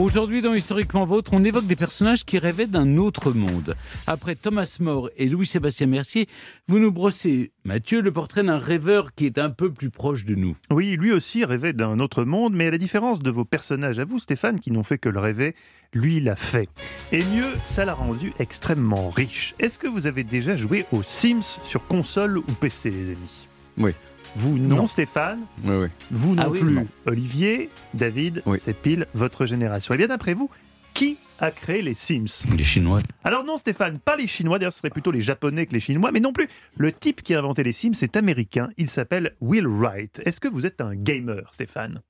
Aujourd'hui, dans Historiquement Vôtre, on évoque des personnages qui rêvaient d'un autre monde. Après Thomas More et Louis-Sébastien Mercier, vous nous brossez, Mathieu, le portrait d'un rêveur qui est un peu plus proche de nous. Oui, lui aussi rêvait d'un autre monde, mais à la différence de vos personnages à vous, Stéphane, qui n'ont fait que le rêver, lui l'a fait. Et mieux, ça l'a rendu extrêmement riche. Est-ce que vous avez déjà joué aux Sims sur console ou PC, les amis? Oui. Vous non, Non. Stéphane Oui, oui. Vous non Ah oui, plus. non. Olivier, David, Oui. c'est pile votre génération. Et bien d'après vous, qui a créé les Sims? Les Chinois. alors non Stéphane, pas les Chinois, d'ailleurs ce serait plutôt les Japonais que les Chinois, mais non plus. Le type qui a inventé les Sims est américain, il s'appelle Will Wright. Est-ce que vous êtes un gamer Stéphane?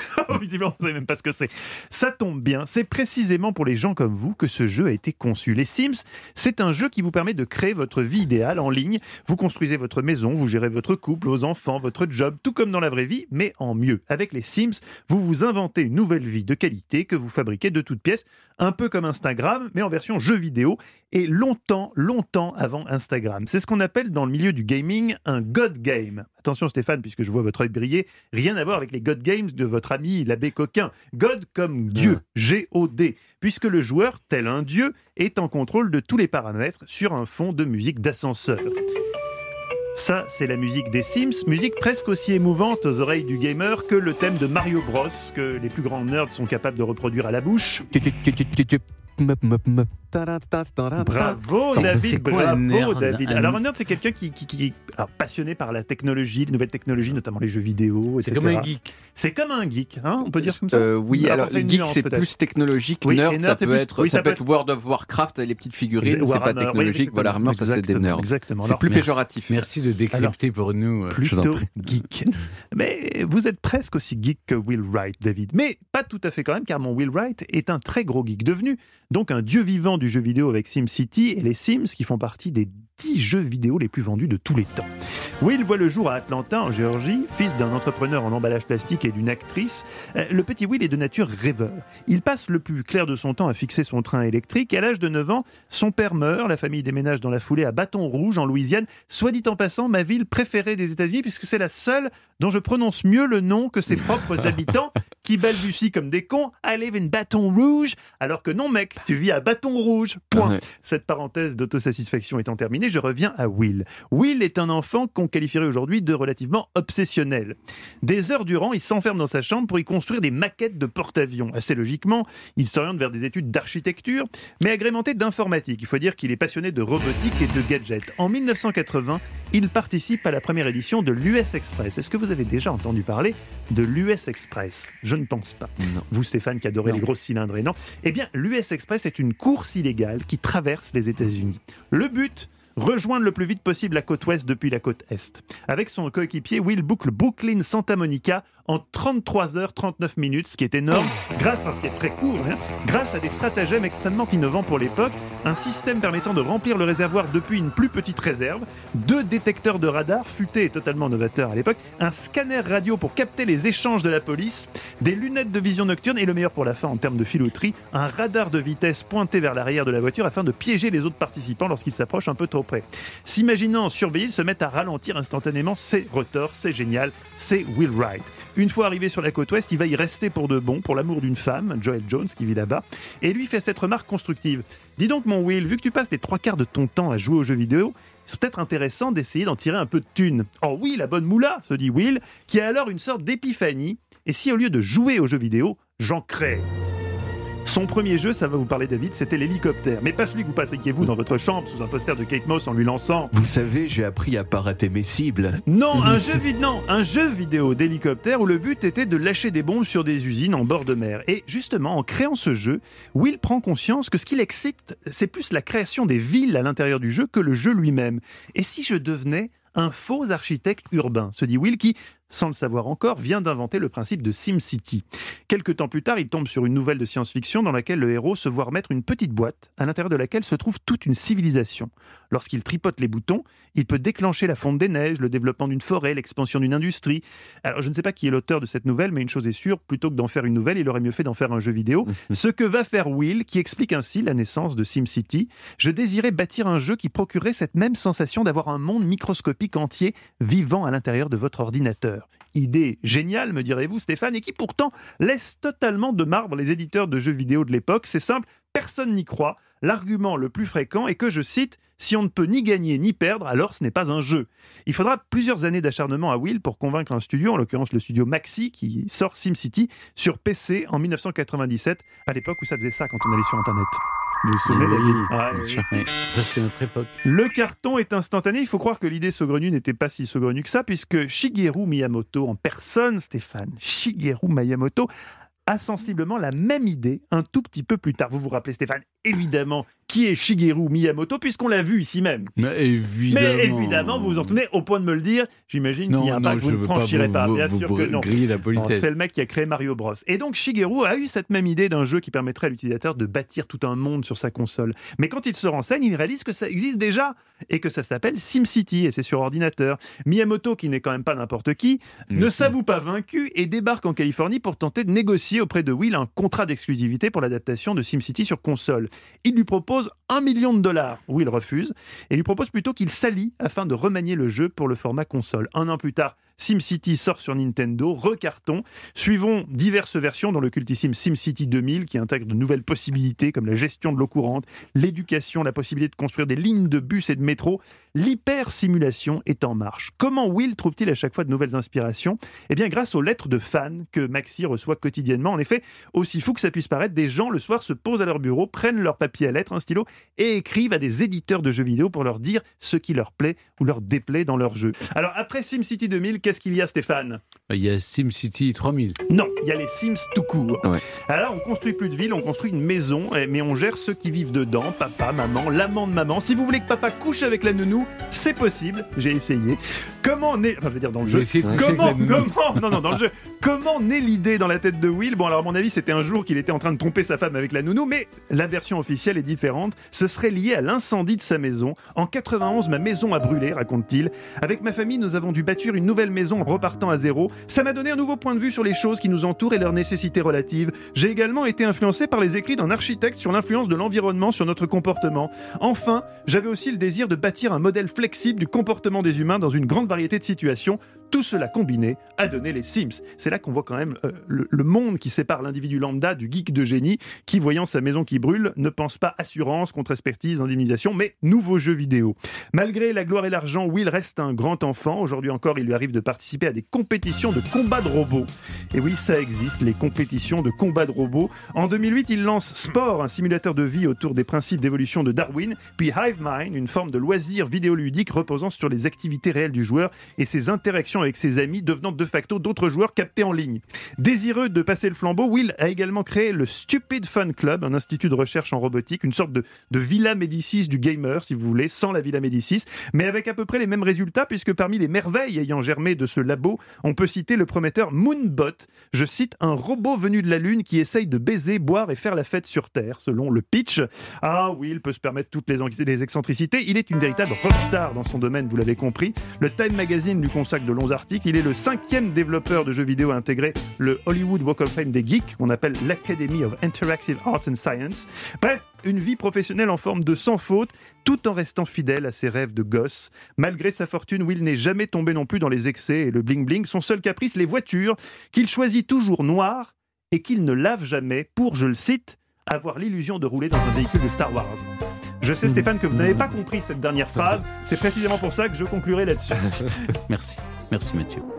Visiblement, vous savez même pas ce que c'est. Ça tombe bien, c'est précisément pour les gens comme vous que ce jeu a été conçu. Les Sims, c'est un jeu qui vous permet de créer votre vie idéale en ligne. Vous construisez votre maison, vous gérez votre couple, vos enfants, votre job, tout comme dans la vraie vie, mais en mieux. Avec les Sims, vous vous inventez une nouvelle vie de qualité que vous fabriquez de toutes pièces, un peu comme Instagram, mais en version jeu vidéo, et longtemps, longtemps avant Instagram. C'est ce qu'on appelle dans le milieu du gaming un God Game. Attention Stéphane, puisque je vois votre œil briller, rien à voir avec les God Games de votre ami l'abbé Coquin. God comme Dieu, G-O-D, puisque le joueur, tel un dieu, est en contrôle de tous les paramètres sur un fond de musique d'ascenseur. Ça, c'est la musique des Sims, musique presque aussi émouvante aux oreilles du gamer que le thème de Mario Bros, que les plus grands nerds sont capables de reproduire à la bouche. Bravo David, bravo David. Alors un nerd c'est quelqu'un qui, qui, qui est alors, passionné par la technologie, les nouvelles technologies, notamment les jeux vidéo, C'est comme un geek. C'est comme un geek, hein, on peut dire comme ça. Euh, oui, alors une geek c'est plus technologique, Oui, nerd, nerd, ça c'est peut plus- être oui, ça ça peut peut être World of Warcraft, les petites figurines, c'est pas oui, technologique. voilà, ça c'est des nerds. Exactement. C'est Alors, plus merci. péjoratif. Merci de décrypter pour nous. euh, plutôt geek. Mais vous êtes presque aussi geek que Will Wright, David. Mais pas tout à fait quand même, car mon Will Wright est un très gros geek, devenu donc un dieu vivant du jeu vidéo avec SimCity et les Sims qui font partie des 10 jeux vidéo les plus vendus de tous les temps. Will voit le jour à Atlanta, en Géorgie, fils d'un entrepreneur en emballage plastique et d'une actrice. Euh, Le petit Will est de nature rêveur. Il passe le plus clair de son temps à fixer son train électrique. À l'âge de 9 ans, son père meurt, la famille déménage dans la foulée à Bâton Rouge, en Louisiane. Soit dit en passant, ma ville préférée des États-Unis, puisque c'est la seule dont je prononce mieux le nom que ses propres habitants, qui balbutient comme des cons. I live in Bâton Rouge, alors que non, mec, tu vis à Bâton Rouge. Point. Ouais. Cette parenthèse d'autosatisfaction étant terminée, je reviens à Will. Will est un enfant qu'on qualifierait aujourd'hui de relativement obsessionnel. Des heures durant, il s'enferme dans sa chambre pour y construire des maquettes de porte-avions. Assez logiquement, il s'oriente vers des études d'architecture, mais agrémentées d'informatique. Il faut dire qu'il est passionné de robotique et de gadgets. En 1980, il participe à la première édition de l'US Express. Est-ce que vous avez déjà entendu parler de l'US Express? Je ne pense pas. Non. Vous, Stéphane, qui adorez Non. les grosses cylindrées, non Eh bien, l'US Express est une course illégale qui traverse les États-Unis. Le but Rejoindre le plus vite possible la côte ouest depuis la côte est. Avec son coéquipier, Will boucle Brooklyn-Santa Monica en 33 heures 39 minutes, ce qui est énorme, grâce, parce qu'il est très court, hein, grâce à des stratagèmes extrêmement innovants pour l'époque, un système permettant de remplir le réservoir depuis une plus petite réserve, deux détecteurs de radar, futés et totalement novateurs à l'époque, un scanner radio pour capter les échanges de la police, des lunettes de vision nocturne et le meilleur pour la fin en termes de filouterie, un radar de vitesse pointé vers l'arrière de la voiture afin de piéger les autres participants lorsqu'ils s'approchent un peu trop près. S'imaginant surveiller, ils se mettent à ralentir instantanément, c'est retors, c'est génial, c'est Will Wright. Une fois arrivé sur la côte ouest, il va y rester pour de bon, pour l'amour d'une femme, Joel Jones, qui vit là-bas, et lui fait cette remarque constructive. Dis donc mon Will, vu que tu passes les trois quarts de ton temps à jouer aux jeux vidéo, c'est peut-être intéressant d'essayer d'en tirer un peu de thunes. Oh oui, la bonne moula, se dit Will, qui a alors une sorte d'épiphanie. Et si au lieu de jouer aux jeux vidéo, j'en crée son premier jeu, ça va vous parler David, c'était l'hélicoptère. Mais pas celui que vous patriquez-vous dans votre chambre sous un poster de Kate Moss en lui lançant. Vous savez, j'ai appris à pas rater mes cibles. Non, un jeu, vid- non, un jeu vidéo d'hélicoptère où le but était de lâcher des bombes sur des usines en bord de mer. Et justement, en créant ce jeu, Will prend conscience que ce qui l'excite, c'est plus la création des villes à l'intérieur du jeu que le jeu lui-même. Et si je devenais un faux architecte urbain, se dit Will, qui sans le savoir encore, vient d'inventer le principe de SimCity. Quelques temps plus tard, il tombe sur une nouvelle de science-fiction dans laquelle le héros se voit remettre une petite boîte à l'intérieur de laquelle se trouve toute une civilisation. Lorsqu'il tripote les boutons, il peut déclencher la fonte des neiges, le développement d'une forêt, l'expansion d'une industrie. Alors je ne sais pas qui est l'auteur de cette nouvelle, mais une chose est sûre, plutôt que d'en faire une nouvelle, il aurait mieux fait d'en faire un jeu vidéo. Ce que va faire Will, qui explique ainsi la naissance de SimCity. Je désirais bâtir un jeu qui procurerait cette même sensation d'avoir un monde microscopique entier vivant à l'intérieur de votre ordinateur. Idée géniale, me direz-vous, Stéphane, et qui pourtant laisse totalement de marbre les éditeurs de jeux vidéo de l'époque. C'est simple, personne n'y croit. L'argument le plus fréquent est que, je cite, si on ne peut ni gagner ni perdre, alors ce n'est pas un jeu. Il faudra plusieurs années d'acharnement à Will pour convaincre un studio, en l'occurrence le studio Maxi, qui sort SimCity sur PC en 1997, à l'époque où ça faisait ça quand on allait sur Internet. Vous vous souvenez Oui, David bien Ouais, sûr. oui. Ça, c'est notre époque. Le carton est instantané. Il faut croire que l'idée saugrenue n'était pas si saugrenue que ça, puisque Shigeru Miyamoto, en personne, Stéphane, Shigeru Miyamoto, a sensiblement la même idée un tout petit peu plus tard. Vous vous rappelez, Stéphane, évidemment, qui est Shigeru Miyamoto, puisqu'on l'a vu ici même. Mais évidemment. Mais évidemment, vous vous en souvenez, au point de me le dire, j'imagine qu'il y a un pas que vous ne franchirez vous- pas. Bien vous sûr que non. la politesse. C'est le mec qui a créé Mario Bros. Et donc Shigeru a eu cette même idée d'un jeu qui permettrait à l'utilisateur de bâtir tout un monde sur sa console. Mais quand il se renseigne, il réalise que ça existe déjà et que ça s'appelle SimCity et c'est sur ordinateur. Miyamoto, qui n'est quand même pas n'importe qui, ne s'avoue pas vaincu et débarque en Californie pour tenter de négocier auprès de Will un contrat d'exclusivité pour l'adaptation de SimCity sur console. Il lui propose un million de dollars. Will refuse et lui propose plutôt qu'il s'allie afin de remanier le jeu pour le format console. Un an plus tard, SimCity sort sur Nintendo, recarton. Suivons diverses versions dans le cultissime SimCity 2000 qui intègre de nouvelles possibilités comme la gestion de l'eau courante, l'éducation, la possibilité de construire des lignes de bus et de métro. L'hyper-simulation est en marche. Comment Will trouve-t-il à chaque fois de nouvelles inspirations? Eh bien, grâce aux lettres de fans que Maxi reçoit quotidiennement. En effet, aussi fou que ça puisse paraître, des gens le soir se posent à leur bureau, prennent leur papier à lettres, un stylo et écrivent à des éditeurs de jeux vidéo pour leur dire ce qui leur plaît ou leur déplaît dans leur jeu. Alors, après SimCity 2000, qu'est-ce qu'il y a, Stéphane Il y a SimCity 3000. non, il y a les Sims tout court. Ouais. Alors, on construit plus de villes, on construit une maison, eh, mais on gère ceux qui vivent dedans, papa, maman, l'amant de maman. Si vous voulez que papa couche avec la nounou, c'est possible, j'ai essayé. Comment naît, enfin, je veux dire dans le Je jeu, comment, non, non, dans le jeu, comment naît l'idée dans la tête de Will? Bon, alors, à mon avis, c'était un jour qu'il était en train de tromper sa femme avec la nounou, mais la version officielle est différente. Ce serait lié à l'incendie de sa maison. En 91, ma maison a brûlé, raconte-t-il. Avec ma famille, nous avons dû bâtir une nouvelle maison en repartant à zéro. Ça m'a donné un nouveau point de vue sur les choses qui nous entourent et leurs nécessités relatives. J'ai également été influencé par les écrits d'un architecte sur l'influence de l'environnement sur notre comportement. Enfin, j'avais aussi le désir de bâtir un modèle flexible du comportement des humains dans une grande variété de situations. Tout cela combiné a donné les Sims. C'est là qu'on voit quand même euh, le, monde qui sépare l'individu lambda du geek de génie qui, voyant sa maison qui brûle, ne pense pas assurance, contre-expertise, indemnisation, mais nouveau jeu vidéo. Malgré la gloire et l'argent, Will reste un grand enfant. Aujourd'hui encore, il lui arrive de participer à des compétitions de combat de robots. Et oui, ça existe, les compétitions de combat de robots. En 2008, il lance Sport, un simulateur de vie autour des principes d'évolution de Darwin, puis Hive Mind, une forme de loisir vidéoludique reposant sur les activités réelles du joueur et ses interactions avec ses amis, devenant de facto d'autres joueurs captés en ligne. Désireux de passer le flambeau, Will a également créé le Stupid Fun Club, un institut de recherche en robotique, une sorte de, Villa Médicis du gamer, si vous voulez, sans la Villa Médicis, mais avec à peu près les mêmes résultats, puisque parmi les merveilles ayant germé de ce labo, on peut citer le prometteur Moonbot. Je cite un robot venu de la Lune qui essaye de baiser, boire et faire la fête sur Terre, selon le pitch. Ah il peut se permettre toutes les excentricités. Il est une véritable rockstar dans son domaine, vous l'avez compris. Le Time Magazine lui consacre de longs articles. Il est le cinquième développeur de jeux vidéo à intégrer le Hollywood Walk of Fame des geeks, qu'on appelle l'Academy of Interactive Arts and Science. Bref, une vie professionnelle en forme de sans faute, tout en restant fidèle à ses rêves de gosse. Malgré sa fortune, Will n'est jamais tombé non plus dans les excès et le bling-bling. Son seul caprice, les voitures, qu'il choisit toujours noires et qu'il ne lave jamais pour, je le cite, avoir l'illusion de rouler dans un véhicule de Star Wars. Je sais Stéphane que vous n'avez pas compris cette dernière phrase, c'est précisément pour ça que je conclurai là-dessus. Merci. Merci Mathieu.